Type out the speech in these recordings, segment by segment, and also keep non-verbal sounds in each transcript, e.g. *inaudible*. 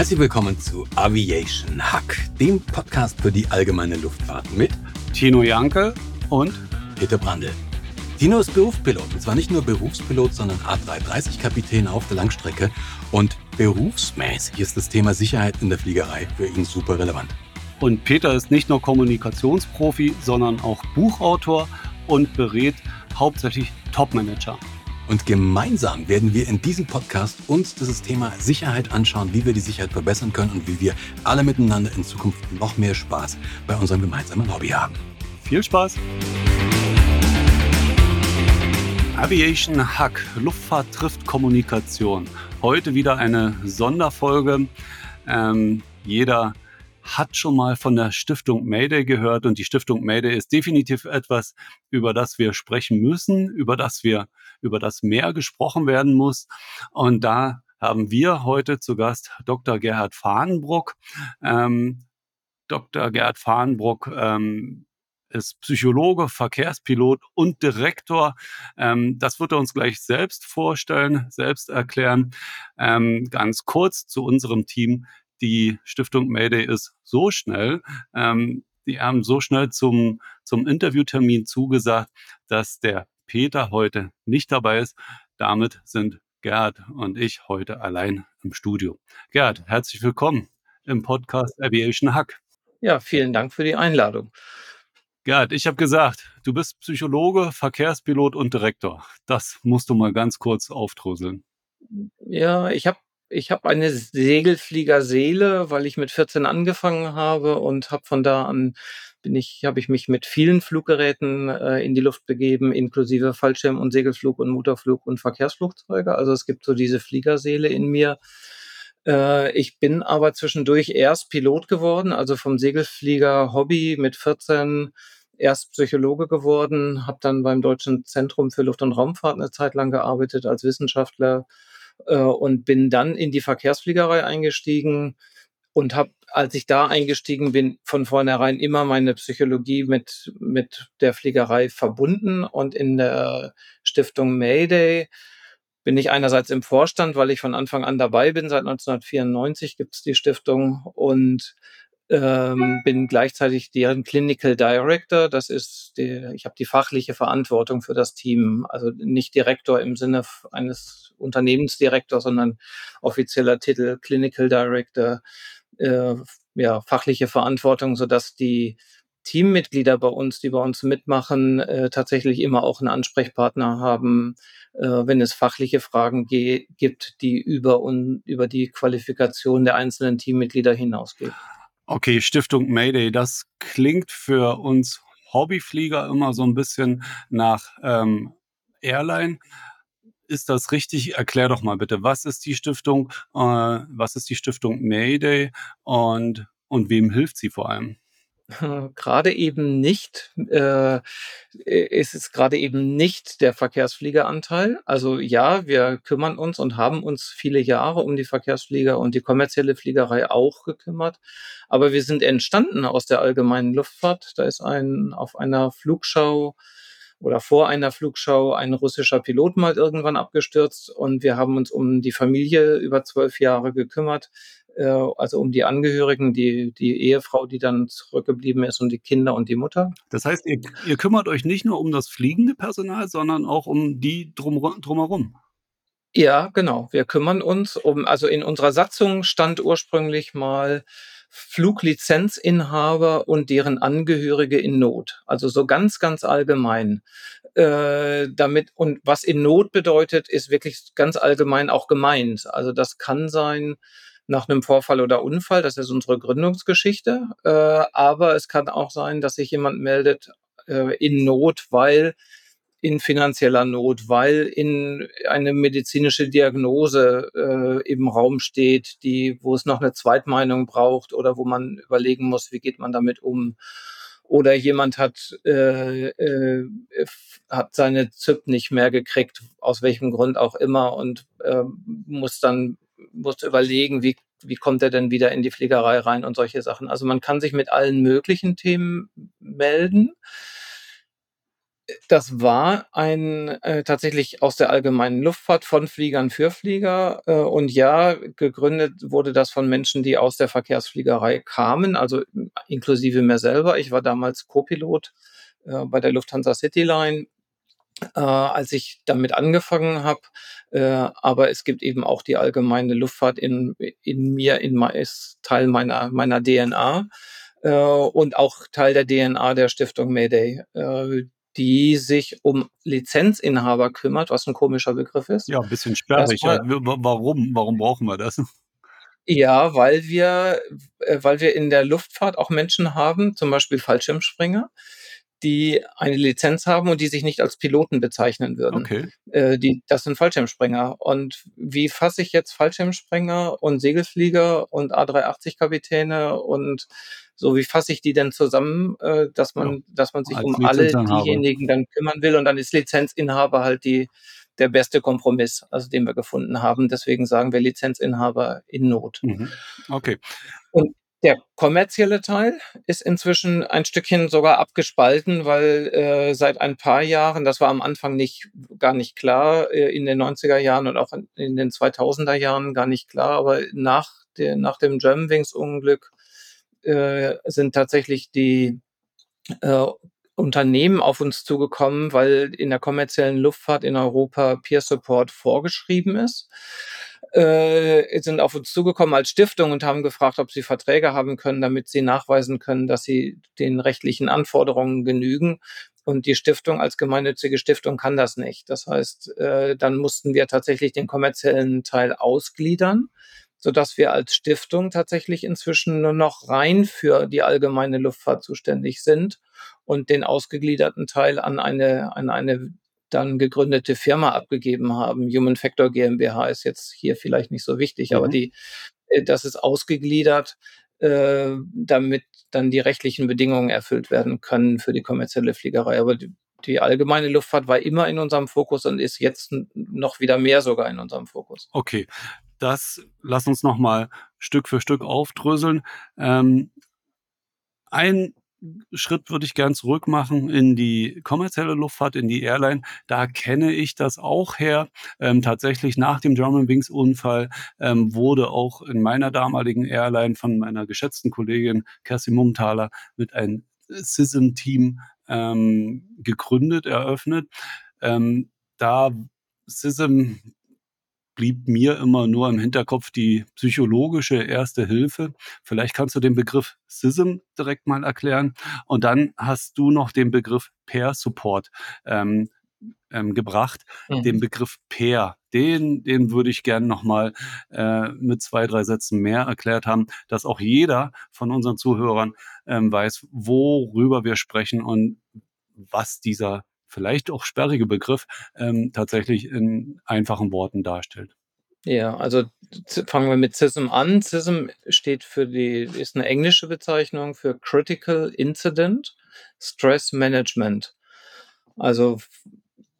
Herzlich willkommen zu Aviation Hack, dem Podcast für die allgemeine Luftfahrt mit Tino Janke und Peter Brandl. Tino ist Berufspilot und zwar nicht nur Berufspilot, sondern A330-Kapitän auf der Langstrecke und berufsmäßig ist das Thema Sicherheit in der Fliegerei für ihn super relevant. Und Peter ist nicht nur Kommunikationsprofi, sondern auch Buchautor und berät hauptsächlich Topmanager. Und gemeinsam werden wir in diesem Podcast uns dieses Thema Sicherheit anschauen, wie wir die Sicherheit verbessern können und wie wir alle miteinander in Zukunft noch mehr Spaß bei unserem gemeinsamen Hobby haben. Viel Spaß! Aviation Hack, Luftfahrt trifft Kommunikation. Heute wieder eine Sonderfolge. Ähm, jeder hat schon mal von der Stiftung Mayday gehört und die Stiftung Mayday ist definitiv etwas, über das wir sprechen müssen, über das wir, über das mehr gesprochen werden muss. Und da haben wir heute zu Gast Dr. Gerhard Fahnenbruck. Ähm, Dr. Gerhard Fahnenbruck ähm, ist Psychologe, Verkehrspilot und Direktor. Ähm, das wird er uns gleich selbst vorstellen, selbst erklären. Ähm, ganz kurz zu unserem Team die Stiftung Mayday ist so schnell, ähm, die haben so schnell zum, zum Interviewtermin zugesagt, dass der Peter heute nicht dabei ist. Damit sind Gerd und ich heute allein im Studio. Gerd, herzlich willkommen im Podcast Aviation Hack. Ja, vielen Dank für die Einladung. Gerd, ich habe gesagt, du bist Psychologe, Verkehrspilot und Direktor. Das musst du mal ganz kurz aufdröseln. Ja, ich habe ich habe eine Segelfliegerseele, weil ich mit 14 angefangen habe und habe von da an bin ich, habe ich mich mit vielen Fluggeräten äh, in die Luft begeben, inklusive Fallschirm- und Segelflug und Motorflug und Verkehrsflugzeuge. Also es gibt so diese Fliegerseele in mir. Äh, ich bin aber zwischendurch erst Pilot geworden, also vom Segelflieger Hobby mit 14 erst Psychologe geworden, habe dann beim Deutschen Zentrum für Luft- und Raumfahrt eine Zeit lang gearbeitet als Wissenschaftler äh, und bin dann in die Verkehrsfliegerei eingestiegen und habe, als ich da eingestiegen bin, von vornherein immer meine Psychologie mit, mit der Fliegerei verbunden und in der Stiftung Mayday bin ich einerseits im Vorstand, weil ich von Anfang an dabei bin. Seit 1994 gibt es die Stiftung und ähm, bin gleichzeitig deren Clinical Director. Das ist, die, ich habe die fachliche Verantwortung für das Team, also nicht Direktor im Sinne eines Unternehmensdirektors, sondern offizieller Titel Clinical Director, äh, ja fachliche Verantwortung, so dass die Teammitglieder bei uns, die bei uns mitmachen, äh, tatsächlich immer auch einen Ansprechpartner haben, äh, wenn es fachliche Fragen gibt, die über, un über die Qualifikation der einzelnen Teammitglieder hinausgehen. Okay, Stiftung Mayday, das klingt für uns Hobbyflieger immer so ein bisschen nach ähm, Airline. Ist das richtig? Erklär doch mal bitte, was ist die Stiftung, äh, was ist die Stiftung Mayday und, und wem hilft sie vor allem? *laughs* gerade eben nicht, äh, ist es gerade eben nicht der Verkehrsfliegeranteil. Also ja, wir kümmern uns und haben uns viele Jahre um die Verkehrsflieger und die kommerzielle Fliegerei auch gekümmert. Aber wir sind entstanden aus der allgemeinen Luftfahrt. Da ist ein auf einer Flugschau oder vor einer Flugschau ein russischer Pilot mal irgendwann abgestürzt und wir haben uns um die Familie über zwölf Jahre gekümmert äh, also um die Angehörigen, die, die Ehefrau, die dann zurückgeblieben ist und die Kinder und die Mutter. Das heißt, ihr, ihr kümmert euch nicht nur um das fliegende Personal, sondern auch um die drum, drumherum. Ja, genau. Wir kümmern uns um, also in unserer Satzung stand ursprünglich mal Fluglizenzinhaber und deren Angehörige in Not. Also so ganz, ganz allgemein. Äh, damit, und was in Not bedeutet, ist wirklich ganz allgemein auch gemeint. Also das kann sein, nach einem Vorfall oder Unfall. Das ist unsere Gründungsgeschichte. Äh, aber es kann auch sein, dass sich jemand meldet äh, in Not, weil in finanzieller Not, weil in eine medizinische Diagnose äh, im Raum steht, die, wo es noch eine Zweitmeinung braucht oder wo man überlegen muss, wie geht man damit um. Oder jemand hat, äh, äh, hat seine ZIP nicht mehr gekriegt, aus welchem Grund auch immer, und äh, muss dann musst überlegen, wie, wie kommt er denn wieder in die Pflegerei rein und solche Sachen. Also man kann sich mit allen möglichen Themen melden. Das war ein äh, tatsächlich aus der allgemeinen Luftfahrt von Fliegern für Flieger. Äh, und ja, gegründet wurde das von Menschen, die aus der Verkehrsfliegerei kamen, also inklusive mir selber. Ich war damals Co-Pilot äh, bei der Lufthansa Cityline äh, als ich damit angefangen habe. Äh, aber es gibt eben auch die allgemeine Luftfahrt in, in mir, in ist Teil meiner, meiner DNA äh, und auch Teil der DNA der Stiftung Mayday, äh, die sich um Lizenzinhaber kümmert, was ein komischer Begriff ist. Ja, ein bisschen sperrig. Ja. Warum? Warum brauchen wir das? *laughs* Ja, weil wir, äh, weil wir in der Luftfahrt auch Menschen haben, zum Beispiel Fallschirmspringer, die eine Lizenz haben und die sich nicht als Piloten bezeichnen würden. Okay. Äh, die, das sind Fallschirmspringer. Und wie fasse ich jetzt Fallschirmspringer und Segelflieger und A380-Kapitäne und so, wie fasse ich die denn zusammen, äh, dass man, ja, dass man sich um alle diejenigen dann kümmern will und dann ist Lizenzinhaber halt die, der beste Kompromiss, also den wir gefunden haben. Deswegen sagen wir Lizenzinhaber in Not. Mhm. Okay. Und der kommerzielle Teil ist inzwischen ein Stückchen sogar abgespalten, weil äh, seit ein paar Jahren, das war am Anfang nicht gar nicht klar, äh, in den 90er Jahren und auch in, in, den 2000er Jahren gar nicht klar, aber nach, der, nach dem Germanwings Unglück äh, sind tatsächlich die äh, Unternehmen auf uns zugekommen, weil in der kommerziellen Luftfahrt in Europa Peer Support vorgeschrieben ist äh, sind auf uns zugekommen als Stiftung und haben gefragt, ob sie Verträge haben können, damit sie nachweisen können, dass sie den rechtlichen Anforderungen genügen. Und die Stiftung als gemeinnützige Stiftung kann das nicht. Das heißt, äh, dann mussten wir tatsächlich den kommerziellen Teil ausgliedern, sodass wir als Stiftung tatsächlich inzwischen nur noch rein für die allgemeine Luftfahrt zuständig sind und den ausgegliederten Teil an eine, an eine dann gegründete Firma abgegeben haben. Human Factor GmbH ist jetzt hier vielleicht nicht so wichtig, mhm. aber die, äh, das ist ausgegliedert, äh, damit dann die rechtlichen Bedingungen erfüllt werden können für die kommerzielle Fliegerei. Aber die, die allgemeine Luftfahrt war immer in unserem Fokus und ist jetzt noch wieder mehr sogar in unserem Fokus. Okay, das lass uns noch mal Stück für Stück aufdröseln. Ähm, ein Schritt würde ich gern zurück machen in die kommerzielle Luftfahrt, in die Airline. Da kenne ich das auch her. Ähm, tatsächlich nach dem Germanwings Unfall ähm, wurde auch in meiner damaligen Airline von meiner geschätzten Kollegin Kerstin Mumthaler mit einem SISM-Team ähm, gegründet, eröffnet. Ähm, da SISM blieb mir immer nur im Hinterkopf die psychologische erste Hilfe. Vielleicht kannst du den Begriff SISM direkt mal erklären. Und dann hast du noch den Begriff Pair Support ähm, ähm, gebracht. Mhm. Den Begriff Pair, den, den würde ich gerne nochmal äh, mit zwei, drei Sätzen mehr erklärt haben, dass auch jeder von unseren Zuhörern ähm, weiß, worüber wir sprechen und was dieser vielleicht auch sperrige Begriff ähm, tatsächlich in einfachen Worten darstellt. Ja, also fangen wir mit CISM an. CISM steht für die, ist eine englische Bezeichnung für Critical Incident Stress Management. Also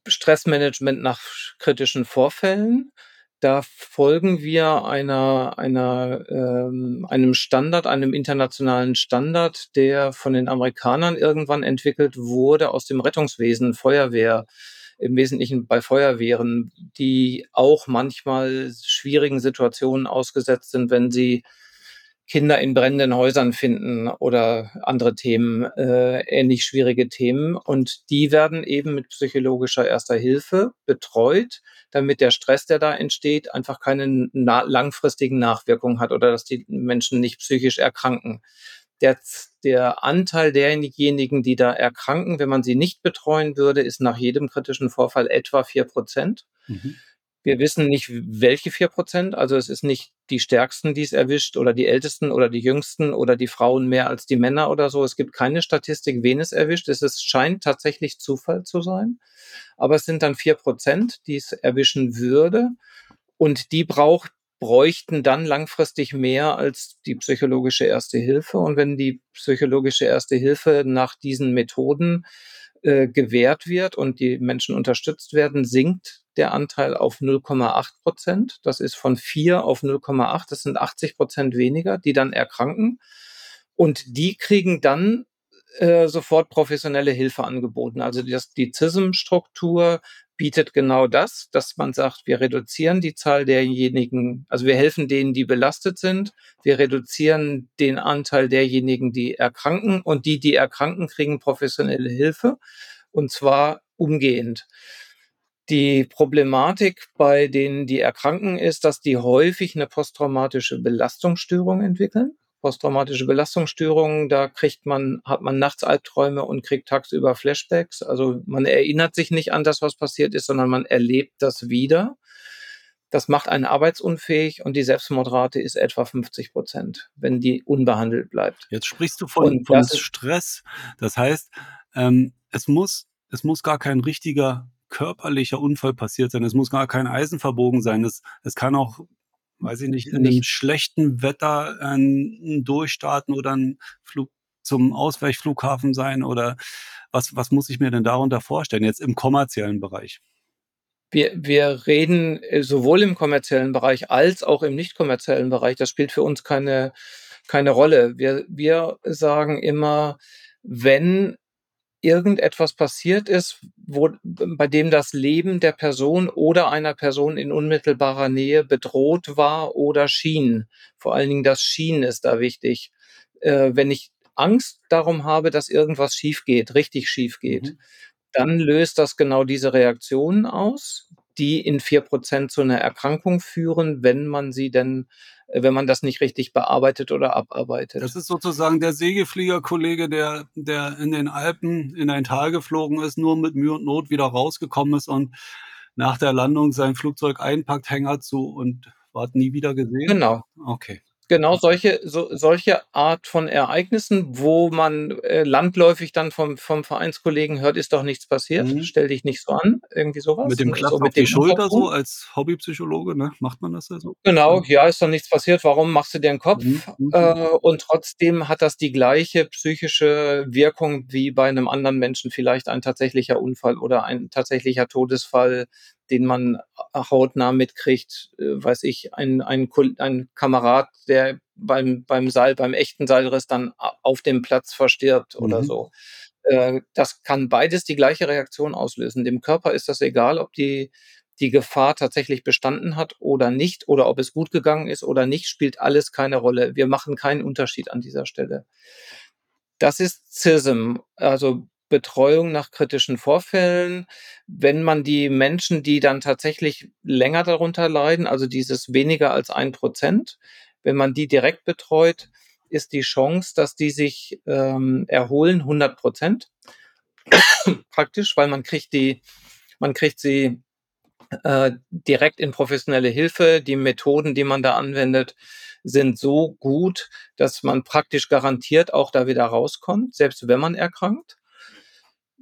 Stressmanagement nach kritischen Vorfällen. Da folgen wir einer, einer, ähm, einem Standard, einem internationalen Standard, der von den Amerikanern irgendwann entwickelt wurde aus dem Rettungswesen, Feuerwehr, im Wesentlichen bei Feuerwehren, die auch manchmal schwierigen Situationen ausgesetzt sind, wenn sie Kinder in brennenden Häusern finden oder andere Themen, äh, ähnlich schwierige Themen. Und die werden eben mit psychologischer erster Hilfe betreut, damit der Stress, der da entsteht, einfach keine na langfristigen Nachwirkungen hat oder dass die Menschen nicht psychisch erkranken. Der, der Anteil derjenigen, die da erkranken, wenn man sie nicht betreuen würde, ist nach jedem kritischen Vorfall etwa vier Prozent. Mhm. Wir wissen nicht, welche vier Prozent. Also es ist nicht die Stärksten, die es erwischt oder die Ältesten oder die Jüngsten oder die Frauen mehr als die Männer oder so. Es gibt keine Statistik, wen es erwischt. Es ist, scheint tatsächlich Zufall zu sein. Aber es sind dann vier Prozent, die es erwischen würde. Und die braucht, bräuchten dann langfristig mehr als die psychologische Erste Hilfe. Und wenn die psychologische Erste Hilfe nach diesen Methoden äh, gewährt wird und die Menschen unterstützt werden, sinkt der Anteil auf 0,8 Prozent. Das ist von 4 auf 0,8. Das sind 80 Prozent weniger, die dann erkranken. Und die kriegen dann äh, sofort professionelle Hilfe angeboten. Also das, die CISM-Struktur bietet genau das, dass man sagt, wir reduzieren die Zahl derjenigen, also wir helfen denen, die belastet sind, wir reduzieren den Anteil derjenigen, die erkranken und die, die erkranken, kriegen professionelle Hilfe und zwar umgehend. Die Problematik bei denen, die erkranken, ist, dass die häufig eine posttraumatische Belastungsstörung entwickeln. Posttraumatische Belastungsstörungen, da kriegt man, hat man nachts Albträume und kriegt tagsüber Flashbacks. Also man erinnert sich nicht an das, was passiert ist, sondern man erlebt das wieder. Das macht einen arbeitsunfähig und die Selbstmordrate ist etwa 50 Prozent, wenn die unbehandelt bleibt. Jetzt sprichst du von, von Stress. Das heißt, ähm, es muss, es muss gar kein richtiger körperlicher Unfall passiert sein. Es muss gar kein Eisen verbogen sein. Es, es kann auch, weiß ich nicht, in einem schlechten Wetter ein Durchstarten oder ein Flug zum Ausweichflughafen sein oder was, was muss ich mir denn darunter vorstellen, jetzt im kommerziellen Bereich? Wir, wir reden äh, sowohl im kommerziellen Bereich als auch im nicht kommerziellen Bereich. Das spielt für uns keine, keine Rolle. Wir, wir sagen immer, wenn irgendetwas passiert ist, wo, bei dem das Leben der Person oder einer Person in unmittelbarer Nähe bedroht war oder schien. Vor allen Dingen das Schien ist da wichtig. Äh, wenn ich Angst darum habe, dass irgendwas schief geht, richtig schief geht, mhm. dann löst das genau diese Reaktionen aus, die in vier Prozent zu einer Erkrankung führen, wenn man sie denn wenn man das nicht richtig bearbeitet oder abarbeitet. Das ist sozusagen der Segelfliegerkollege, der, der in den Alpen in ein Tal geflogen ist, nur mit Mühe und Not wieder rausgekommen ist und nach der Landung sein Flugzeug einpackt, Hänger zu und ward nie wieder gesehen? Genau. Okay. Genau, solche, so, solche Art von Ereignissen, wo man äh, landläufig dann vom, vom Vereinskollegen hört, ist doch nichts passiert, mhm. stell dich nicht so an, irgendwie sowas. Mit dem Klapp so, auf die Schulter so als Hobbypsychologe, ne? Macht man das ja so? Genau, ja, ist doch nichts passiert, warum machst du dir einen Kopf? Mhm. mhm. Äh, und trotzdem hat das die gleiche psychische Wirkung wie bei einem anderen Menschen, vielleicht ein tatsächlicher Unfall oder ein tatsächlicher Todesfall, den man hautnah mitkriegt, äh, weiß ich, ein, ein, ein Kamerad, der beim, beim Seil, beim echten Seilriss dann auf dem Platz verstirbt mhm. oder so. Äh, das kann beides die gleiche Reaktion auslösen. Dem Körper ist das egal, ob die, die Gefahr tatsächlich bestanden hat oder nicht, oder ob es gut gegangen ist oder nicht, spielt alles keine Rolle. Wir machen keinen Unterschied an dieser Stelle. Das ist CISM, also Betreuung nach kritischen Vorfällen. Wenn man die Menschen, die dann tatsächlich länger darunter leiden, also dieses weniger als ein Prozent, wenn man die direkt betreut, ist die Chance, dass die sich ähm, erholen 100 Prozent. Praktisch, weil man kriegt die, man kriegt sie äh, direkt in professionelle Hilfe. Die Methoden, die man da anwendet, sind so gut, dass man praktisch garantiert auch da wieder rauskommt, selbst wenn man erkrankt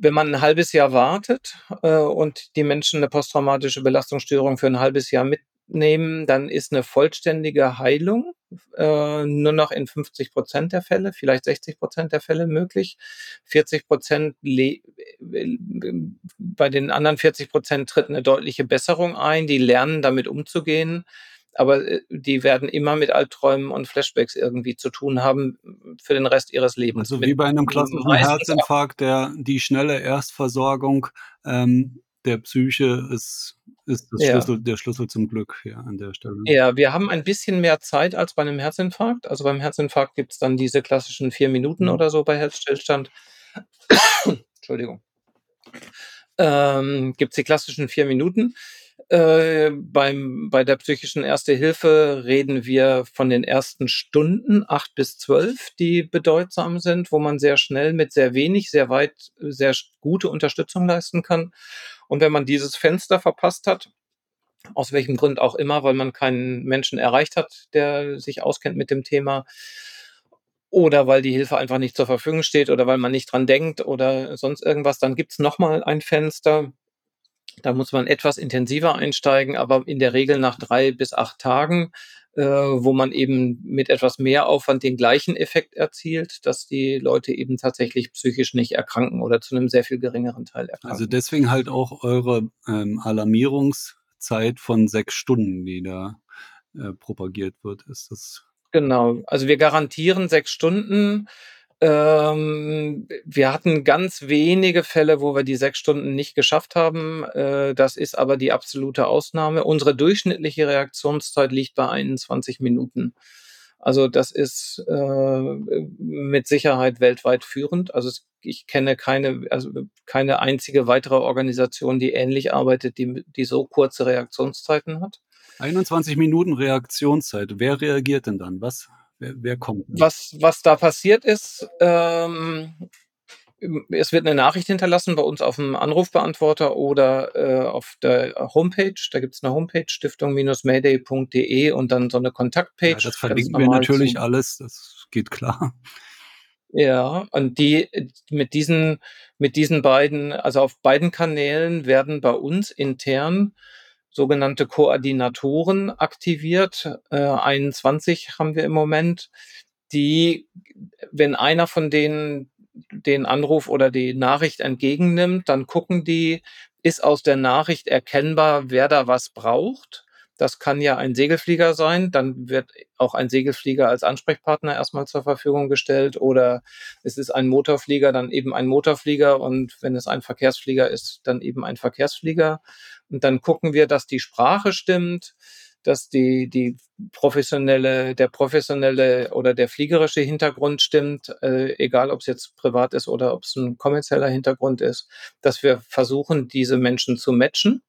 wenn man ein halbes Jahr wartet äh, und die Menschen eine posttraumatische Belastungsstörung für ein halbes Jahr mitnehmen, dann ist eine vollständige Heilung äh, nur noch in 50 Prozent der Fälle, vielleicht 60 Prozent der Fälle möglich. 40 Prozent bei den anderen 40 Prozent tritt eine deutliche Besserung ein. Die lernen damit umzugehen aber äh, die werden immer mit Albträumen und Flashbacks irgendwie zu tun haben für den Rest ihres Lebens. Also wie bei einem klassischen Herzinfarkt, der die schnelle Erstversorgung ähm, der Psyche ist, ist ja. Schlüssel, der Schlüssel zum Glück hier an der Stelle. Ja, wir haben ein bisschen mehr Zeit als bei einem Herzinfarkt. Also beim Herzinfarkt gibt es dann diese klassischen vier Minuten mhm. oder so bei Herzstillstand. *coughs* Entschuldigung. Ähm, gibt es die klassischen vier Minuten. Äh, beim, bei der psychischen Erste Hilfe reden wir von den ersten Stunden, acht bis zwölf, die bedeutsam sind, wo man sehr schnell mit sehr wenig, sehr weit, sehr gute Unterstützung leisten kann. Und wenn man dieses Fenster verpasst hat, aus welchem Grund auch immer, weil man keinen Menschen erreicht hat, der sich auskennt mit dem Thema, oder weil die Hilfe einfach nicht zur Verfügung steht oder weil man nicht dran denkt oder sonst irgendwas, dann gibt's nochmal ein Fenster, da muss man etwas intensiver einsteigen, aber in der Regel nach drei bis acht Tagen, äh, wo man eben mit etwas mehr Aufwand den gleichen Effekt erzielt, dass die Leute eben tatsächlich psychisch nicht erkranken oder zu einem sehr viel geringeren Teil erkranken. Also deswegen halt auch eure ähm, Alarmierungszeit von sechs Stunden, die da äh, propagiert wird. Ist das Genau. Also wir garantieren sechs Stunden Ähm, wir hatten ganz wenige Fälle, wo wir die sechs Stunden nicht geschafft haben. Äh, das ist aber die absolute Ausnahme. Unsere durchschnittliche Reaktionszeit liegt bei 21 Minuten. Also das ist äh, mit Sicherheit weltweit führend. Also ich kenne keine, also keine einzige weitere Organisation, die ähnlich arbeitet, die, die so kurze Reaktionszeiten hat. 21 Minuten Reaktionszeit. Wer reagiert denn dann? Was Wer, wer kommt? Was, was da passiert ist, ähm, es wird eine Nachricht hinterlassen bei uns auf dem Anrufbeantworter oder äh, auf der Homepage. Da gibt es eine Homepage, stiftung-mayday.de und dann so eine Kontaktpage. Ja, das verlinken wir natürlich zum, alles, das geht klar. Ja, und die mit diesen, mit diesen beiden, also auf beiden Kanälen werden bei uns intern sogenannte Koordinatoren aktiviert. Äh, 21 haben wir im Moment, die, wenn einer von denen den Anruf oder die Nachricht entgegennimmt, dann gucken die, ist aus der Nachricht erkennbar, wer da was braucht. Das kann ja ein Segelflieger sein, dann wird auch ein Segelflieger als Ansprechpartner erstmal zur Verfügung gestellt oder es ist ein Motorflieger, dann eben ein Motorflieger und wenn es ein Verkehrsflieger ist, dann eben ein Verkehrsflieger. Und dann gucken wir, dass die Sprache stimmt, dass die, die professionelle, der professionelle oder der fliegerische Hintergrund stimmt, äh, egal ob es jetzt privat ist oder ob es ein kommerzieller Hintergrund ist, dass wir versuchen, diese Menschen zu matchen.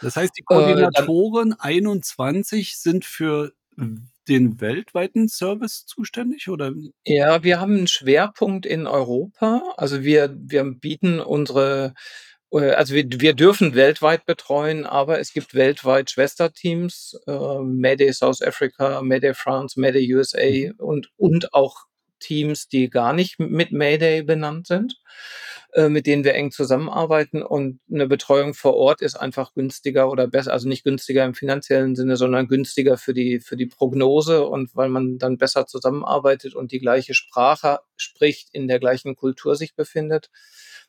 Das heißt, die Koordinatoren äh, dann, 21 sind für den weltweiten Service zuständig oder? Ja, wir haben einen Schwerpunkt in Europa. Also wir, wir bieten unsere äh, also wir, wir dürfen weltweit betreuen, aber es gibt weltweit Schwesterteams, äh, Mayday South Africa, Mayday France, Mayday USA mhm. und, und auch Teams, die gar nicht mit Mayday benannt sind, äh, mit denen wir eng zusammenarbeiten. Und eine Betreuung vor Ort ist einfach günstiger oder besser, also nicht günstiger im finanziellen Sinne, sondern günstiger für die, für die Prognose und weil man dann besser zusammenarbeitet und die gleiche Sprache spricht, in der gleichen Kultur sich befindet.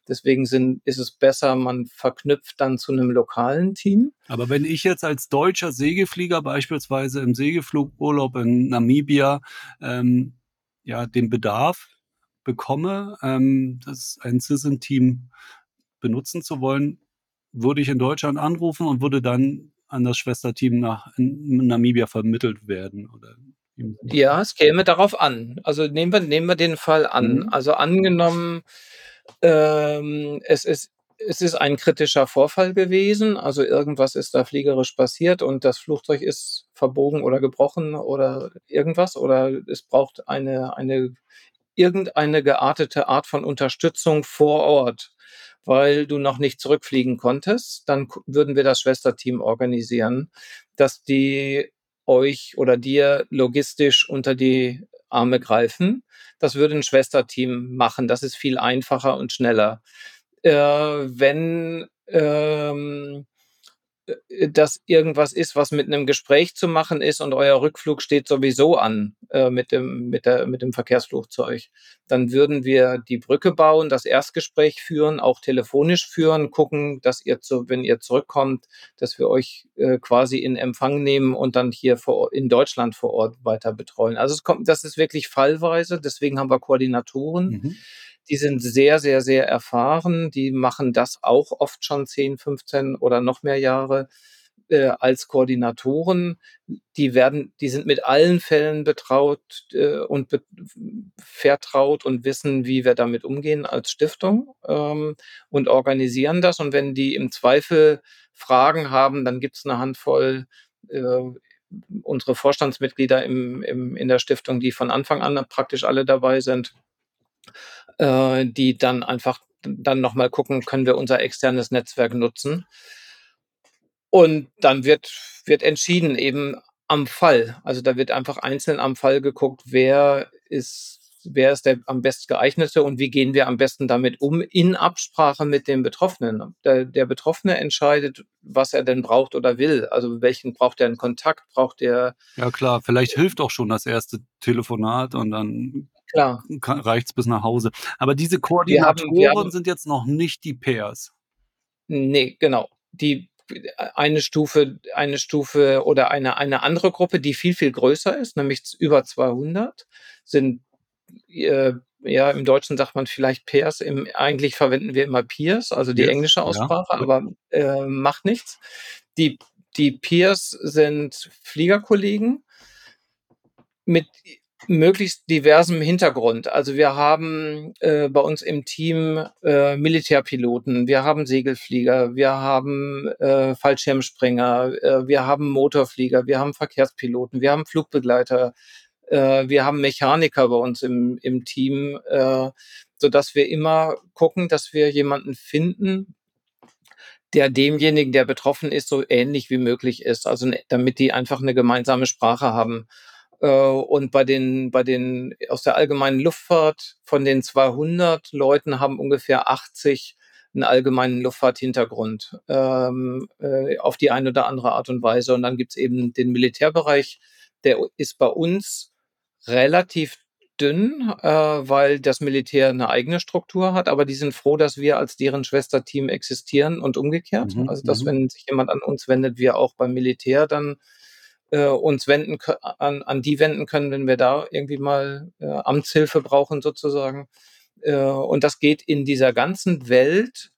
Deswegen sind, ist es besser, man verknüpft dann zu einem lokalen Team. Aber wenn ich jetzt als deutscher Segelflieger beispielsweise im Segelflugurlaub in Namibia ähm, ja den Bedarf bekomme, ähm, das ein CISM-Team benutzen zu wollen, würde ich in Deutschland anrufen und würde dann an das Schwesterteam nach Namibia vermittelt werden oder ja, es käme darauf an. Also nehmen wir, nehmen wir den Fall an. Mhm. Also angenommen, ähm, es ist es ist ein kritischer Vorfall gewesen, also irgendwas ist da fliegerisch passiert und das Flugzeug ist verbogen oder gebrochen oder irgendwas oder es braucht eine, eine irgendeine geartete Art von Unterstützung vor Ort, weil du noch nicht zurückfliegen konntest, dann würden wir das Schwesterteam organisieren, dass die euch oder dir logistisch unter die Arme greifen. Das würde ein Schwesterteam machen. Das ist viel einfacher und schneller. Äh, wenn ähm, äh, das irgendwas ist, was mit einem Gespräch zu machen ist und euer Rückflug steht sowieso an äh, mit, dem, mit, der, mit dem Verkehrsflugzeug, dann würden wir die Brücke bauen, das Erstgespräch führen, auch telefonisch führen, gucken, dass ihr, zu, wenn ihr zurückkommt, dass wir euch äh, quasi in Empfang nehmen und dann hier vor, in Deutschland vor Ort weiter betreuen. Also es kommt, das ist wirklich fallweise, deswegen haben wir Koordinatoren. Mhm die sind sehr, sehr, sehr erfahren. Die machen das auch oft schon 10, 15 oder noch mehr Jahre äh, als Koordinatoren. Die werden, die sind mit allen Fällen betraut äh, und be vertraut und wissen, wie wir damit umgehen als Stiftung ähm, und organisieren das. Und wenn die im Zweifel Fragen haben, dann gibt es eine Handvoll äh, unsere Vorstandsmitglieder im, im, in der Stiftung, die von Anfang an praktisch alle dabei sind, äh, die dann einfach dann nochmal gucken, können wir unser externes Netzwerk nutzen. Und dann wird, wird entschieden eben am Fall. Also da wird einfach einzeln am Fall geguckt, wer ist, wer ist der am best geeignete und wie gehen wir am besten damit um in Absprache mit dem Betroffenen. Der, der Betroffene entscheidet, was er denn braucht oder will. Also welchen braucht er einen Kontakt, braucht er. Ja klar, vielleicht hilft auch schon das erste Telefonat und dann Klar. reicht es bis nach Hause. Aber diese Koordinatoren wir haben, wir haben, sind jetzt noch nicht die Pairs. Nee, genau. Die eine Stufe, eine Stufe oder eine, eine andere Gruppe, die viel, viel größer ist, nämlich über 200, sind äh, ja, im Deutschen sagt man vielleicht Pairs, im, eigentlich verwenden wir immer Peers, also die Yes, englische ja. Aussprache, aber äh, macht nichts. Die, die Peers sind Fliegerkollegen mit möglichst diversem Hintergrund. Also wir haben äh, bei uns im Team äh, Militärpiloten, wir haben Segelflieger, wir haben äh, Fallschirmspringer, äh, wir haben Motorflieger, wir haben Verkehrspiloten, wir haben Flugbegleiter, äh, wir haben Mechaniker bei uns im, im Team, äh, so dass wir immer gucken, dass wir jemanden finden, der demjenigen, der betroffen ist, so ähnlich wie möglich ist. Also ne, damit die einfach eine gemeinsame Sprache haben. Äh, und bei den, bei den, aus der allgemeinen Luftfahrt, von den 200 Leuten haben ungefähr 80 einen allgemeinen Luftfahrthintergrund ähm, äh, auf die eine oder andere Art und Weise. Und dann gibt's eben den Militärbereich, der ist bei uns relativ dünn, äh, weil das Militär eine eigene Struktur hat, aber die sind froh, dass wir als deren Schwesterteam existieren und umgekehrt. Mhm, also dass mhm. wenn sich jemand an uns wendet, wir auch beim Militär dann äh, uns wenden an, an die wenden können, wenn wir da irgendwie mal äh, Amtshilfe brauchen sozusagen. Äh, und das geht in dieser ganzen Welt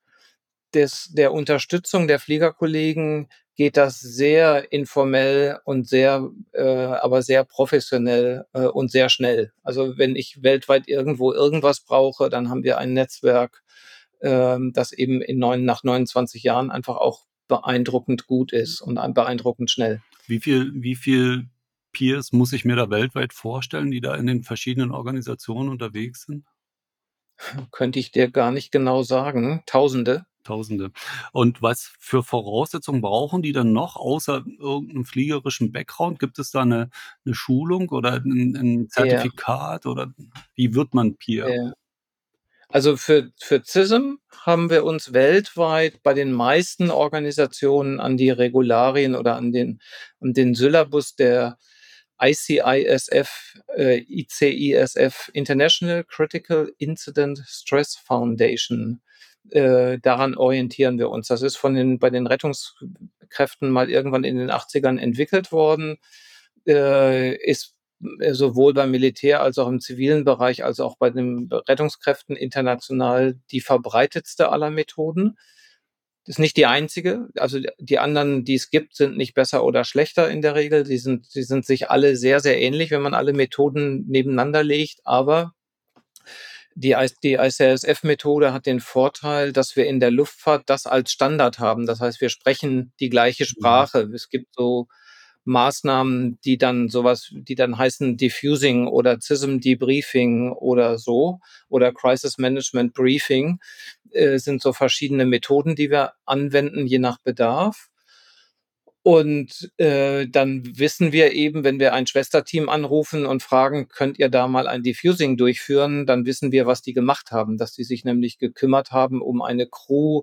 des, der Unterstützung der Fliegerkollegen geht das sehr informell und sehr, äh, aber sehr professionell äh, und sehr schnell. Also wenn ich weltweit irgendwo irgendwas brauche, dann haben wir ein Netzwerk, ähm, das eben in neun, nach 29 Jahren einfach auch beeindruckend gut ist und ein- beeindruckend schnell. Wie viel, wie viel Peers muss ich mir da weltweit vorstellen, die da in den verschiedenen Organisationen unterwegs sind? Könnte ich dir gar nicht genau sagen. Tausende. Tausende. Und was für Voraussetzungen brauchen die dann noch, außer irgendeinem fliegerischen Background? Gibt es da eine, eine Schulung oder ein, ein Ja. Zertifikat oder wie wird man Peer? Ja. Also für, für CISM haben wir uns weltweit bei den meisten Organisationen an die Regularien oder an den, an den Syllabus der ICISF, äh, ICISF, International Critical Incident Stress Foundation. Äh, daran orientieren wir uns. Das ist von den, bei den Rettungskräften mal irgendwann in den 80ern entwickelt worden, äh, ist sowohl beim Militär als auch im zivilen Bereich als auch bei den Rettungskräften international die verbreitetste aller Methoden. Das ist nicht die einzige. Also die anderen, die es gibt, sind nicht besser oder schlechter in der Regel. Die sind, die sind sich alle sehr, sehr ähnlich, wenn man alle Methoden nebeneinander legt. Aber die, die ICSF-Methode hat den Vorteil, dass wir in der Luftfahrt das als Standard haben. Das heißt, wir sprechen die gleiche Sprache. Es gibt so Maßnahmen, die dann sowas, die dann heißen Diffusing oder CISM Debriefing oder so oder Crisis Management Briefing, äh, sind so verschiedene Methoden, die wir anwenden, je nach Bedarf. Und äh, dann wissen wir eben, wenn wir ein Schwesterteam anrufen und fragen, könnt ihr da mal ein Diffusing durchführen, dann wissen wir, was die gemacht haben, dass die sich nämlich gekümmert haben um eine Crew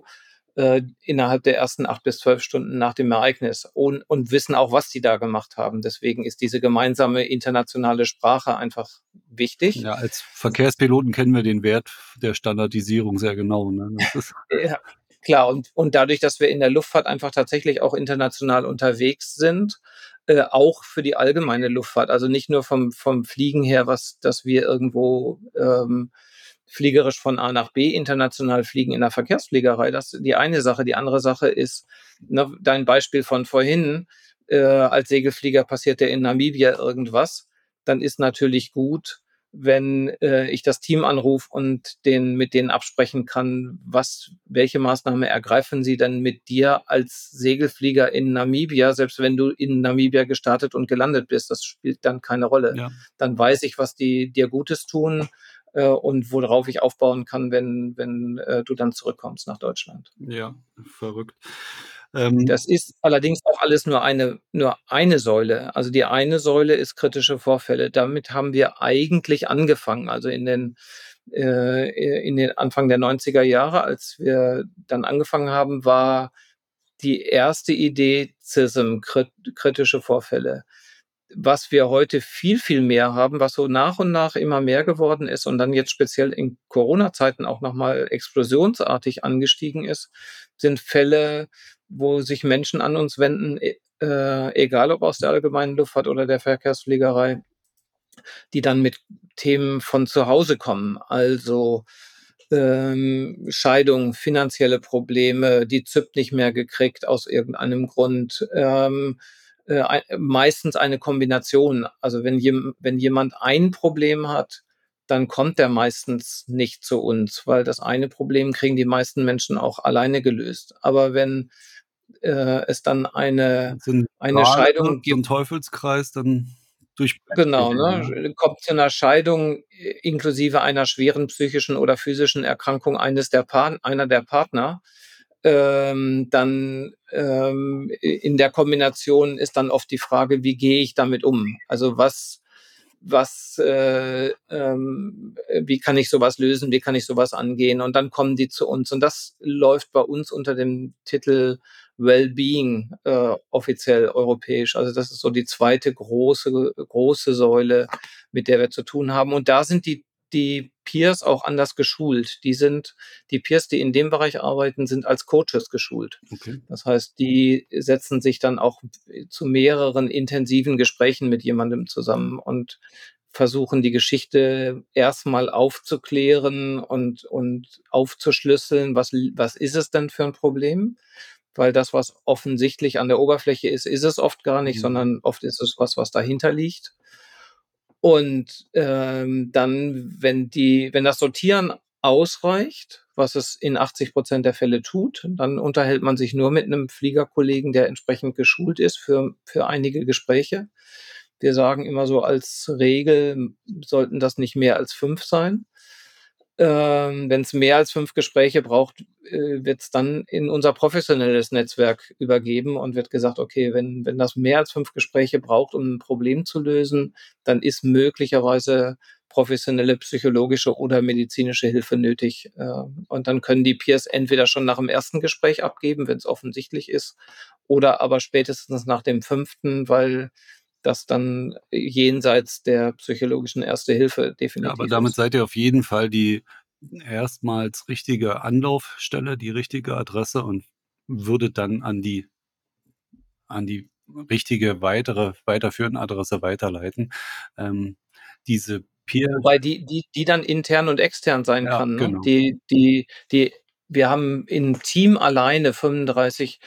äh, innerhalb der ersten acht bis zwölf Stunden nach dem Ereignis und, und wissen auch, was die da gemacht haben. Deswegen ist diese gemeinsame internationale Sprache einfach wichtig. Ja, als Verkehrspiloten kennen wir den Wert der Standardisierung sehr genau. Ne? *laughs* Ja, klar. Und, und dadurch, dass wir in der Luftfahrt einfach tatsächlich auch international unterwegs sind, äh, auch für die allgemeine Luftfahrt, also nicht nur vom, vom Fliegen her, was, dass wir irgendwo ähm, fliegerisch von A nach B international fliegen in der Verkehrsfliegerei. Das ist die eine Sache. Die andere Sache ist, ne, dein Beispiel von vorhin, äh, als Segelflieger passiert ja in Namibia irgendwas, dann ist natürlich gut, wenn äh, ich das Team anrufe und den mit denen absprechen kann, was, welche Maßnahme ergreifen sie denn mit dir als Segelflieger in Namibia, selbst wenn du in Namibia gestartet und gelandet bist, das spielt dann keine Rolle. ja. Dann weiß ich, was die dir Gutes tun äh, und worauf ich aufbauen kann, wenn, wenn äh, du dann zurückkommst nach Deutschland. ja, verrückt. Ähm, Das ist allerdings auch alles nur eine, nur eine Säule. Also die eine Säule ist kritische Vorfälle. Damit haben wir eigentlich angefangen. Also in den, äh, in den Anfang der 90er Jahre, als wir dann angefangen haben, war die erste Idee CISM, krit kritische Vorfälle. Was wir heute viel, viel mehr haben, was so nach und nach immer mehr geworden ist und dann jetzt speziell in Corona-Zeiten auch nochmal explosionsartig angestiegen ist, sind Fälle, wo sich Menschen an uns wenden, e- äh, egal ob aus der allgemeinen Luftfahrt oder der Verkehrsfliegerei, die dann mit Themen von zu Hause kommen. Also ähm, Scheidung, finanzielle Probleme, die ZIP nicht mehr gekriegt aus irgendeinem Grund. Ähm, äh, meistens eine Kombination. Also wenn, jem, wenn jemand ein Problem hat, dann kommt der meistens nicht zu uns, weil das eine Problem kriegen die meisten Menschen auch alleine gelöst. Aber wenn äh, es dann eine, eine Scheidung gibt. So ein Teufelskreis, dann durch. Genau, ne? kommt zu einer Scheidung inklusive einer schweren psychischen oder physischen Erkrankung eines der pa einer der Partner. Ähm, dann ähm, in der Kombination ist dann oft die Frage, wie gehe ich damit um? Also was was, äh, ähm, wie kann ich sowas lösen, wie kann ich sowas angehen und dann kommen die zu uns und das läuft bei uns unter dem Titel Wellbeing äh, offiziell europäisch. Also das ist so die zweite große große Säule, mit der wir zu tun haben und da sind die die Peers auch anders geschult. Die sind, die Peers, die in dem Bereich arbeiten, sind als Coaches geschult. Okay. Das heißt, die setzen sich dann auch zu mehreren intensiven Gesprächen mit jemandem zusammen und versuchen die Geschichte erstmal aufzuklären und, und aufzuschlüsseln, was, was ist es denn für ein Problem? Weil das, was offensichtlich an der Oberfläche ist, ist es oft gar nicht, mhm. sondern oft ist es was, was dahinter liegt. Und ähm, dann, wenn die, wenn das Sortieren ausreicht, was es in 80 Prozent der Fälle tut, dann unterhält man sich nur mit einem Fliegerkollegen, der entsprechend geschult ist für, für einige Gespräche. Wir sagen immer so als Regel sollten das nicht mehr als fünf sein. Ähm, Wenn es mehr als fünf Gespräche braucht, äh, wird es dann in unser professionelles Netzwerk übergeben und wird gesagt, okay, wenn, wenn das mehr als fünf Gespräche braucht, um ein Problem zu lösen, dann ist möglicherweise professionelle psychologische oder medizinische Hilfe nötig. Äh, und dann können die Peers entweder schon nach dem ersten Gespräch abgeben, wenn es offensichtlich ist, oder aber spätestens nach dem fünften, weil das dann jenseits der psychologischen Erste Hilfe definitiv. Ja, aber damit ist. seid ihr auf jeden Fall die erstmals richtige Anlaufstelle, die richtige Adresse und würdet dann an die an die richtige weitere weiterführende Adresse weiterleiten. Ähm, diese Peer Wobei die, die, die dann intern und extern sein ja, kann. Ne? Genau. Die, die, die, wir haben im Team alleine 35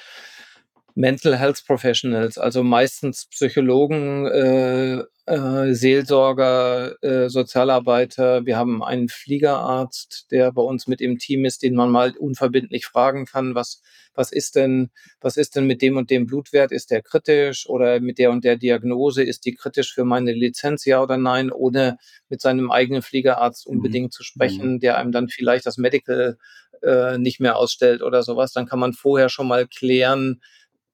Mental Health Professionals, also meistens Psychologen, äh, äh, Seelsorger, äh, Sozialarbeiter. Wir haben einen Fliegerarzt, der bei uns mit im Team ist, den man mal unverbindlich fragen kann, was, was ist denn, was ist denn mit dem und dem Blutwert? Ist der kritisch oder mit der und der Diagnose? Ist die kritisch für meine Lizenz, ja oder nein? Ohne mit seinem eigenen Fliegerarzt mhm. unbedingt mhm. zu sprechen, der einem dann vielleicht das Medical äh, nicht mehr ausstellt oder sowas. Dann kann man vorher schon mal klären,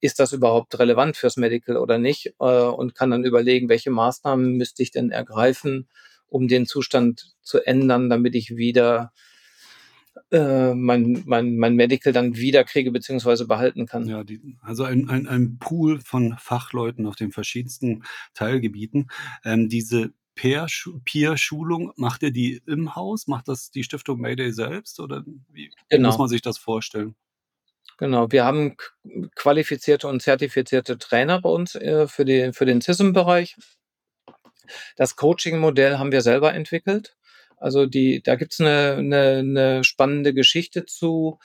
ist das überhaupt relevant fürs Medical oder nicht äh, und kann dann überlegen, welche Maßnahmen müsste ich denn ergreifen, um den Zustand zu ändern, damit ich wieder äh, mein, mein, mein Medical dann wieder kriege bzw. behalten kann. Ja, die, also ein, ein, ein Pool von Fachleuten auf den verschiedensten Teilgebieten. Ähm, diese Peer-Schulung, macht ihr die im Haus? Macht das die Stiftung Mayday selbst oder wie genau. muss man sich das vorstellen? Genau, wir haben qualifizierte und zertifizierte Trainer bei uns äh, für, die, für den CISM-Bereich. Das Coaching-Modell haben wir selber entwickelt. Also die, da gibt's eine, eine, eine spannende Geschichte zu.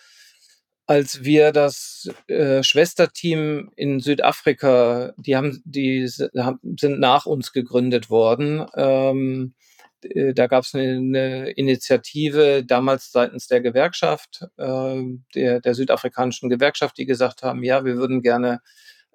Als wir das äh, Schwesterteam in Südafrika, die haben, die sind nach uns gegründet worden. Ähm, äh, da gab es eine, eine, Initiative damals seitens der Gewerkschaft, äh, der, der südafrikanischen Gewerkschaft, die gesagt haben, ja, wir würden gerne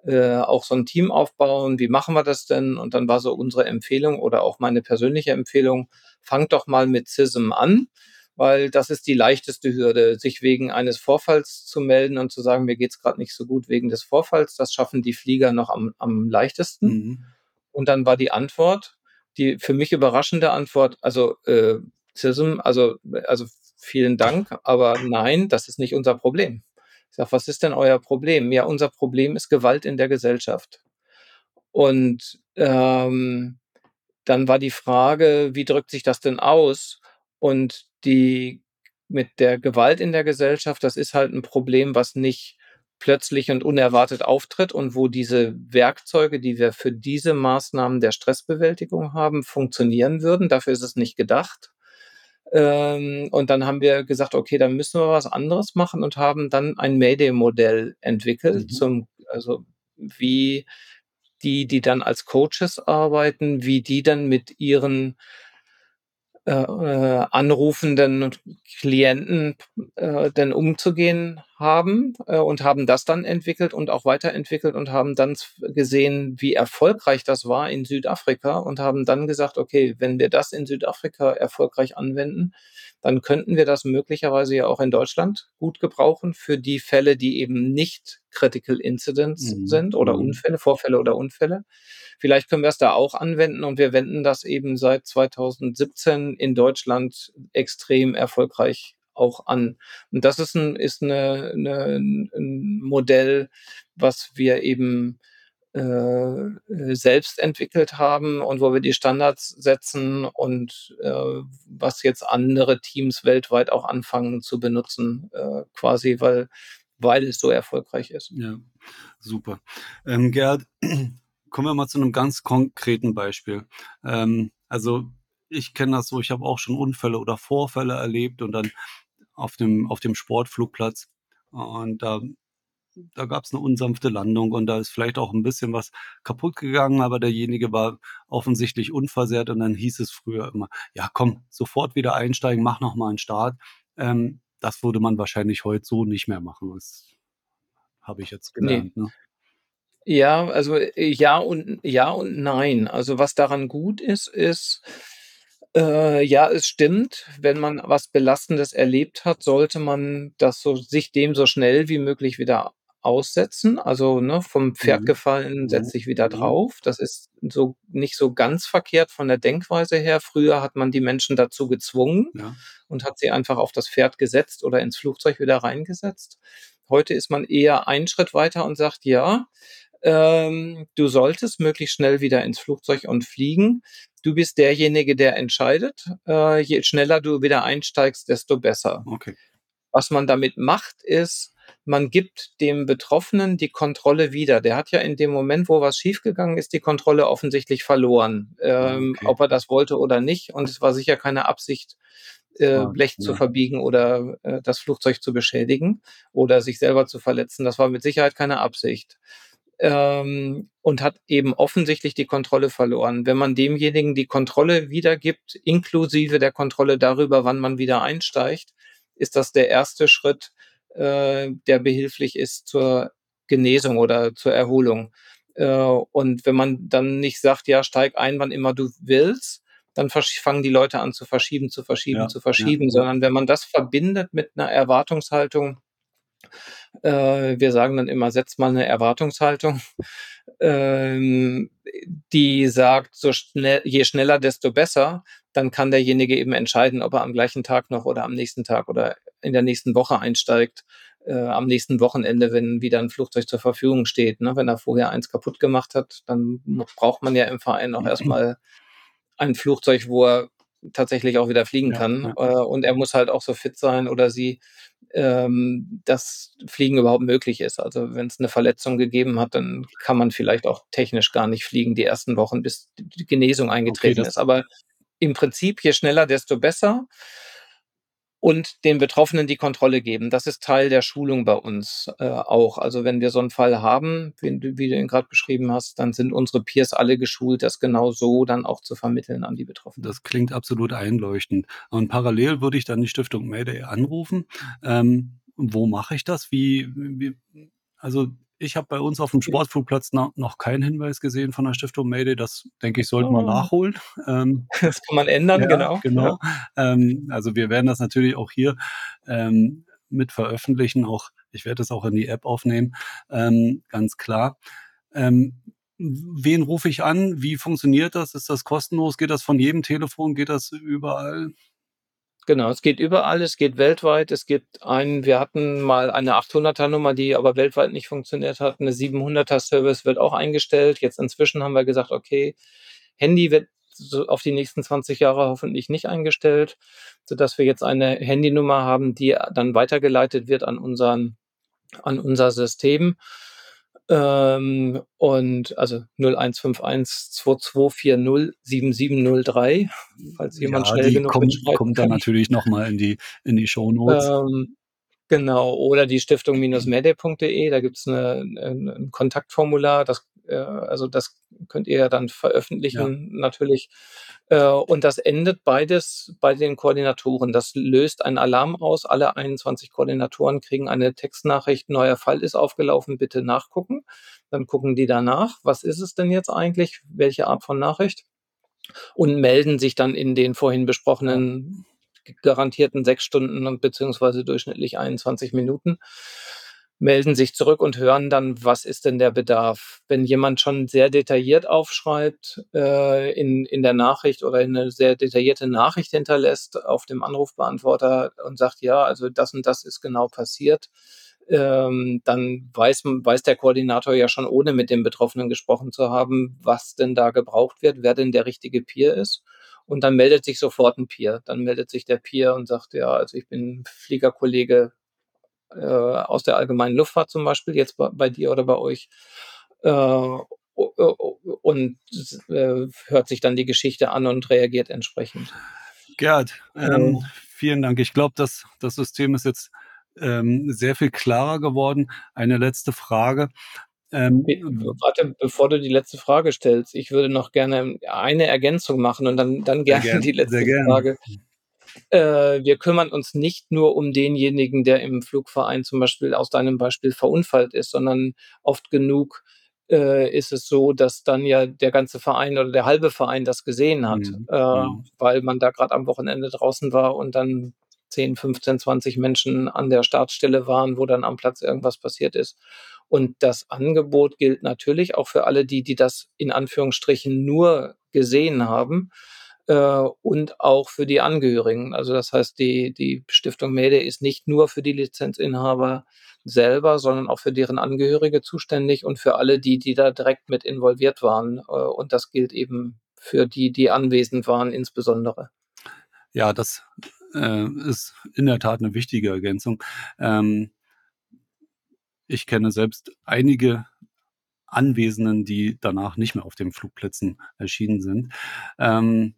äh, auch so ein Team aufbauen. Wie machen wir das denn? Und dann war so unsere Empfehlung oder auch meine persönliche Empfehlung, fangt doch mal mit CISM an, weil das ist die leichteste Hürde, sich wegen eines Vorfalls zu melden und zu sagen, mir geht's gerade nicht so gut wegen des Vorfalls. Das schaffen die Flieger noch am, am leichtesten. Mhm. Und dann war die Antwort, die für mich überraschende Antwort, also äh, CISM, also, also vielen Dank, aber nein, das ist nicht unser Problem. Ich sage, was ist denn euer Problem? Ja, unser Problem ist Gewalt in der Gesellschaft. Und ähm, dann war die Frage, wie drückt sich das denn aus? Und die mit der Gewalt in der Gesellschaft, das ist halt ein Problem, was nicht plötzlich und unerwartet auftritt und wo diese Werkzeuge, die wir für diese Maßnahmen der Stressbewältigung haben, funktionieren würden. Dafür ist es nicht gedacht. Ähm, und dann haben wir gesagt, okay, dann müssen wir was anderes machen und haben dann ein Mayday-Modell entwickelt, mhm. zum, also wie die, die dann als Coaches arbeiten, wie die dann mit ihren äh, äh, anrufenden Klienten äh, denn umzugehen haben äh, und haben das dann entwickelt und auch weiterentwickelt und haben dann gesehen, wie erfolgreich das war in Südafrika und haben dann gesagt, okay, wenn wir das in Südafrika erfolgreich anwenden, dann könnten wir das möglicherweise ja auch in Deutschland gut gebrauchen für die Fälle, die eben nicht Critical Incidents mhm. sind oder mhm. Unfälle, Vorfälle oder Unfälle. Vielleicht können wir es da auch anwenden und wir wenden das eben seit 2017 in Deutschland extrem erfolgreich auch an. Und das ist ein, ist eine, eine, ein Modell, was wir eben äh, selbst entwickelt haben und wo wir die Standards setzen und äh, was jetzt andere Teams weltweit auch anfangen zu benutzen, äh, quasi, weil, weil es so erfolgreich ist. Ja, super. Ähm, Gerd, *clears throat* kommen wir mal zu einem ganz konkreten Beispiel. Ähm, also ich kenne das so, ich habe auch schon Unfälle oder Vorfälle erlebt und dann auf dem, auf dem Sportflugplatz. Und da da gab es eine unsanfte Landung und da ist vielleicht auch ein bisschen was kaputt gegangen, aber derjenige war offensichtlich unversehrt und dann hieß es früher immer, ja komm, sofort wieder einsteigen, mach nochmal einen Start. Ähm, das würde man wahrscheinlich heute so nicht mehr machen. Das habe ich jetzt gelernt. Nee. Ne? Ja, also äh, ja und ja und nein. Also was daran gut ist, ist, äh, ja, es stimmt. Wenn man was Belastendes erlebt hat, sollte man das so sich dem so schnell wie möglich wieder aussetzen. Also ne, vom Pferd mhm. gefallen, mhm. setze ich wieder mhm. drauf. Das ist so nicht so ganz verkehrt von der Denkweise her. Früher hat man die Menschen dazu gezwungen ja. und hat sie einfach auf das Pferd gesetzt oder ins Flugzeug wieder reingesetzt. Heute ist man eher einen Schritt weiter und sagt, ja, ähm, du solltest möglichst schnell wieder ins Flugzeug und fliegen. Du bist derjenige, der entscheidet. Äh, je schneller du wieder einsteigst, desto besser. Okay. Was man damit macht, ist, man gibt dem Betroffenen die Kontrolle wieder. Der hat ja in dem Moment, wo was schiefgegangen ist, die Kontrolle offensichtlich verloren, ähm, okay. ob er das wollte oder nicht. Und es war sicher keine Absicht, äh, Blech ja. zu verbiegen oder äh, das Flugzeug zu beschädigen oder sich selber zu verletzen. Das war mit Sicherheit keine Absicht. Ähm, und hat eben offensichtlich die Kontrolle verloren. Wenn man demjenigen die Kontrolle wiedergibt, inklusive der Kontrolle darüber, wann man wieder einsteigt, ist das der erste Schritt, äh, der behilflich ist zur Genesung oder zur Erholung. Äh, und wenn man dann nicht sagt, ja, steig ein, wann immer du willst, dann fangen die Leute an zu verschieben, zu verschieben, ja, zu verschieben, ja, sondern wenn man das verbindet mit einer Erwartungshaltung, äh, wir sagen dann immer, setz mal eine Erwartungshaltung, *laughs* ähm, die sagt, so schnell, je schneller, desto besser, dann kann derjenige eben entscheiden, ob er am gleichen Tag noch oder am nächsten Tag oder in der nächsten Woche einsteigt, äh, am nächsten Wochenende, wenn wieder ein Flugzeug zur Verfügung steht. Ne? Wenn er vorher eins kaputt gemacht hat, dann braucht man ja im Verein auch erstmal ein Flugzeug, wo er tatsächlich auch wieder fliegen ja, kann. Ja. Äh, und er muss halt auch so fit sein oder sie, ähm, dass Fliegen überhaupt möglich ist. Also wenn es eine Verletzung gegeben hat, dann kann man vielleicht auch technisch gar nicht fliegen die ersten Wochen, bis die Genesung eingetreten okay, ist. Aber im Prinzip, je schneller, desto besser und den Betroffenen die Kontrolle geben. Das ist Teil der Schulung bei uns äh, auch. Also wenn wir so einen Fall haben, wie du, wie du ihn gerade beschrieben hast, dann sind unsere Peers alle geschult, das genau so dann auch zu vermitteln an die Betroffenen. Das klingt absolut einleuchtend. Und parallel würde ich dann die Stiftung Mayday anrufen. Ähm, wo mache ich das? Wie, wie also ich habe bei uns auf dem Sportflugplatz noch, keinen Hinweis gesehen von der Stiftung Mayday. Das denke ich, sollten wir oh. nachholen. Ähm, *laughs* das kann man ändern, ja, genau. Genau. Ja. Ähm, also wir werden das natürlich auch hier ähm, mit veröffentlichen. Auch ich werde das auch in die App aufnehmen, ähm, ganz klar. Ähm, wen rufe ich an? Wie funktioniert das? Ist das kostenlos? Geht das von jedem Telefon? Geht das überall? Genau, es geht überall, es geht weltweit. Es gibt einen, wir hatten mal eine 800er Nummer, die aber weltweit nicht funktioniert hat. Eine 700er Service wird auch eingestellt. Jetzt inzwischen haben wir gesagt, okay, Handy wird so auf die nächsten 20 Jahre hoffentlich nicht eingestellt, sodass wir jetzt eine Handynummer haben, die dann weitergeleitet wird an unseren an unser System. Ähm, und also 0151 2240 7703, falls jemand ja, schnell genug kommt, kommt dann natürlich nochmal in die, in die Shownotes. Ähm, genau, oder die Stiftung-mede.de, da gibt's eine, ein, ein Kontaktformular, das also das könnt ihr ja dann veröffentlichen ja. natürlich. Äh, und das endet beides bei den Koordinatoren. Das löst einen Alarm aus. Alle 21 Koordinatoren kriegen eine Textnachricht, neuer Fall ist aufgelaufen, bitte nachgucken. Dann gucken die danach, was ist es denn jetzt eigentlich, welche Art von Nachricht? Und melden sich dann in den vorhin besprochenen garantierten sechs Stunden beziehungsweise durchschnittlich 21 Minuten melden sich zurück und hören dann, was ist denn der Bedarf. Wenn jemand schon sehr detailliert aufschreibt äh, in, in der Nachricht oder eine sehr detaillierte Nachricht hinterlässt auf dem Anrufbeantworter und sagt, ja, also das und das ist genau passiert, ähm, dann weiß, weiß der Koordinator ja schon, ohne mit dem Betroffenen gesprochen zu haben, was denn da gebraucht wird, wer denn der richtige Peer ist. Und dann meldet sich sofort ein Peer. Dann meldet sich der Peer und sagt, ja, also ich bin Fliegerkollege äh, aus der allgemeinen Luftfahrt zum Beispiel, jetzt bei, bei dir oder bei euch, äh, und äh, hört sich dann die Geschichte an und reagiert entsprechend. Gerd, ähm, vielen Dank. Ich glaube, dass das System ist jetzt ähm, sehr viel klarer geworden. Eine letzte Frage. Ähm, Warte, bevor du die letzte Frage stellst, ich würde noch gerne eine Ergänzung machen und dann, dann gerne, gerne die letzte Frage. Äh, wir kümmern uns nicht nur um denjenigen, der im Flugverein zum Beispiel aus deinem Beispiel verunfallt ist, sondern oft genug äh, ist es so, dass dann ja der ganze Verein oder der halbe Verein das gesehen hat, mhm. äh, mhm. weil man da gerade am Wochenende draußen war und dann 10, 15, 20 Menschen an der Startstelle waren, wo dann am Platz irgendwas passiert ist. Und das Angebot gilt natürlich auch für alle die, die das in Anführungsstrichen nur gesehen haben äh, und auch für die Angehörigen. Also das heißt, die, die Stiftung Mede ist nicht nur für die Lizenzinhaber selber, sondern auch für deren Angehörige zuständig und für alle die, die da direkt mit involviert waren. Äh, und das gilt eben für die, die anwesend waren, insbesondere. Ja, das äh, ist in der Tat eine wichtige Ergänzung. Ähm, ich kenne selbst einige Anwesenden, die danach nicht mehr auf den Flugplätzen erschienen sind. Ähm,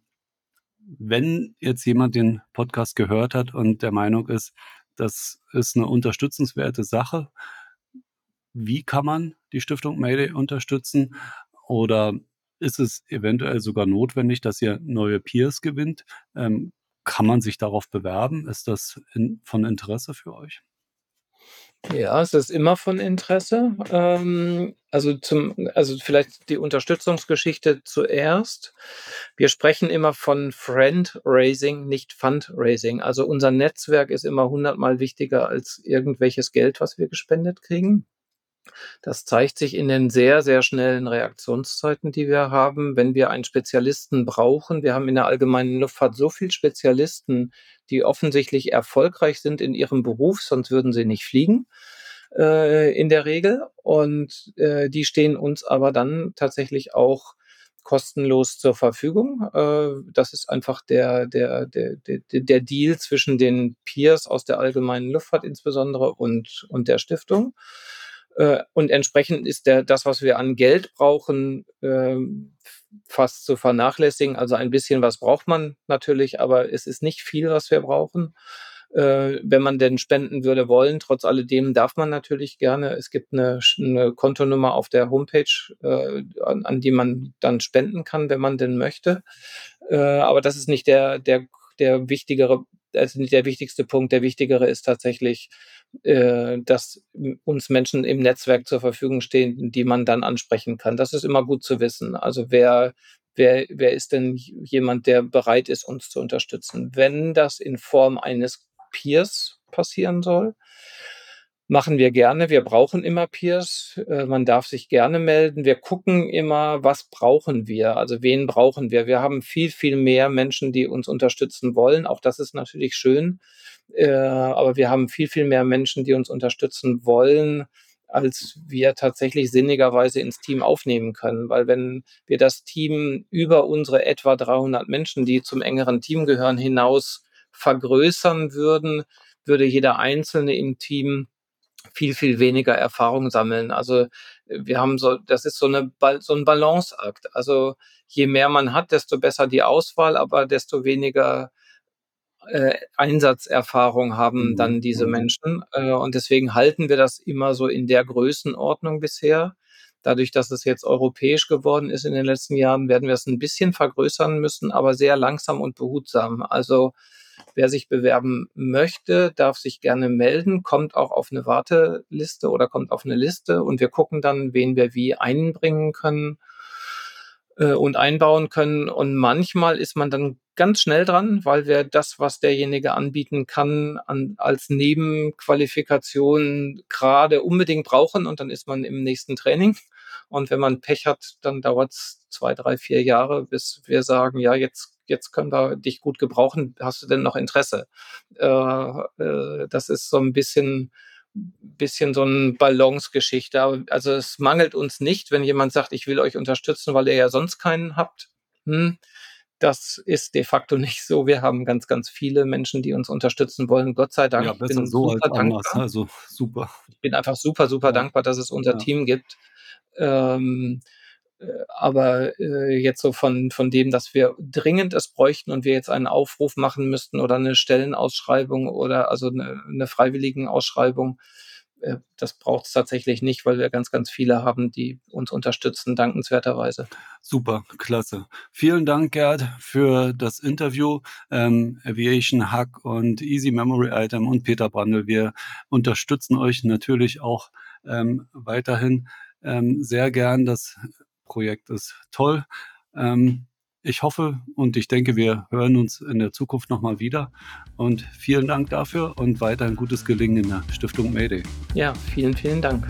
wenn jetzt jemand den Podcast gehört hat und der Meinung ist, das ist eine unterstützenswerte Sache, wie kann man die Stiftung Mayday unterstützen? Oder ist es eventuell sogar notwendig, dass ihr neue Peers gewinnt? Ähm, kann man sich darauf bewerben? Ist das in, von Interesse für euch? Ja, es ist immer von Interesse. Ähm, also zum, also vielleicht die Unterstützungsgeschichte zuerst. Wir sprechen immer von Friend-Raising, nicht Fundraising. Also unser Netzwerk ist immer hundertmal wichtiger als irgendwelches Geld, was wir gespendet kriegen. Das zeigt sich in den sehr, sehr schnellen Reaktionszeiten, die wir haben, wenn wir einen Spezialisten brauchen. Wir haben in der allgemeinen Luftfahrt so viele Spezialisten, die offensichtlich erfolgreich sind in ihrem Beruf, sonst würden sie nicht fliegen äh, in der Regel. Und äh, die stehen uns aber dann tatsächlich auch kostenlos zur Verfügung. Äh, das ist einfach der, der, der, der, Deal zwischen den Peers aus der allgemeinen Luftfahrt insbesondere und, und der Stiftung. Äh, und entsprechend ist der, das, was wir an Geld brauchen, äh, fast zu vernachlässigen. Also ein bisschen was braucht man natürlich, aber es ist nicht viel, was wir brauchen. Äh, wenn man denn spenden würde wollen, trotz alledem darf man natürlich gerne. Es gibt eine, eine Kontonummer auf der Homepage, äh, an, an, die man dann spenden kann, wenn man denn möchte. Äh, aber das ist nicht der, der, der wichtigere, also nicht der wichtigste Punkt. Der wichtigere ist tatsächlich, äh, dass uns Menschen im Netzwerk zur Verfügung stehen, die man dann ansprechen kann. Das ist immer gut zu wissen. Also wer, wer, wer ist denn jemand, der bereit ist, uns zu unterstützen? Wenn das in Form eines Peers passieren soll, machen wir gerne. Wir brauchen immer Peers. Äh, man darf sich gerne melden. Wir gucken immer, was brauchen wir? Also wen brauchen wir? Wir haben viel, viel mehr Menschen, die uns unterstützen wollen. Auch das ist natürlich schön. Äh, aber wir haben viel, viel mehr Menschen, die uns unterstützen wollen, als wir tatsächlich sinnigerweise ins Team aufnehmen können. Weil wenn wir das Team über unsere etwa 300 Menschen, die zum engeren Team gehören, hinaus vergrößern würden, würde jeder Einzelne im Team viel, viel weniger Erfahrung sammeln. Also wir haben so, das ist so, eine, so ein Balanceakt. Also je mehr man hat, desto besser die Auswahl, aber desto weniger äh, Einsatzerfahrung haben mhm. dann diese mhm. Menschen. Äh, und deswegen halten wir das immer so in der Größenordnung bisher. Dadurch, dass es jetzt europäisch geworden ist in den letzten Jahren, werden wir es ein bisschen vergrößern müssen, aber sehr langsam und behutsam. Also wer sich bewerben möchte, darf sich gerne melden, kommt auch auf eine Warteliste oder kommt auf eine Liste und wir gucken dann, wen wir wie einbringen können äh, und einbauen können. Und manchmal ist man dann ganz schnell dran, weil wir das, was derjenige anbieten kann, an, als Nebenqualifikation gerade unbedingt brauchen und dann ist man im nächsten Training. Und wenn man Pech hat, dann dauert es zwei, drei, vier Jahre, bis wir sagen, ja, jetzt, jetzt können wir dich gut gebrauchen. Hast du denn noch Interesse? Äh, äh, das ist so ein bisschen, bisschen so eine Balance-Geschichte. Also es mangelt uns nicht, wenn jemand sagt, ich will euch unterstützen, weil ihr ja sonst keinen habt. Hm, das ist de facto nicht so. Wir haben ganz, ganz viele Menschen, die uns unterstützen wollen. Gott sei Dank. Ja, besser ich bin so super als dankbar. anders. Also super. Ich bin einfach super, super ja. dankbar, dass es unser ja. Team gibt. Ähm, äh, aber äh, jetzt so von, von dem, dass wir dringend es bräuchten und wir jetzt einen Aufruf machen müssten oder eine Stellenausschreibung oder also eine, eine freiwilligen Ausschreibung, äh, das braucht es tatsächlich nicht, weil wir ganz, ganz viele haben, die uns unterstützen, dankenswerterweise. Super, klasse. Vielen Dank, Gerd, für das Interview. Ähm, Aviation Hack und Easy Memory Item und Peter Brandl. Wir unterstützen euch natürlich auch ähm, weiterhin ähm, sehr gern. Das Projekt ist toll. Ähm, ich hoffe und ich denke, wir hören uns in der Zukunft nochmal wieder. Und vielen Dank dafür und weiterhin gutes Gelingen in der Stiftung Mayday. Ja, vielen, vielen Dank.